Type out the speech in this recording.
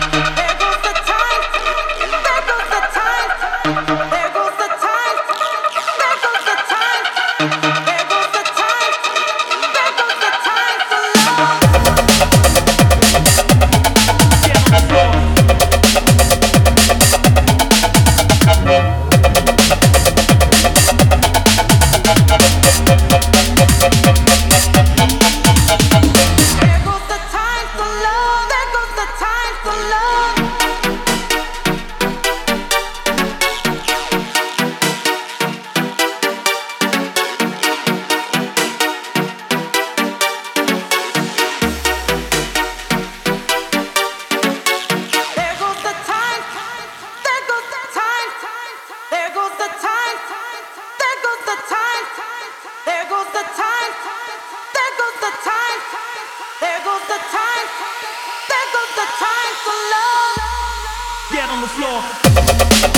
thank you. on the floor.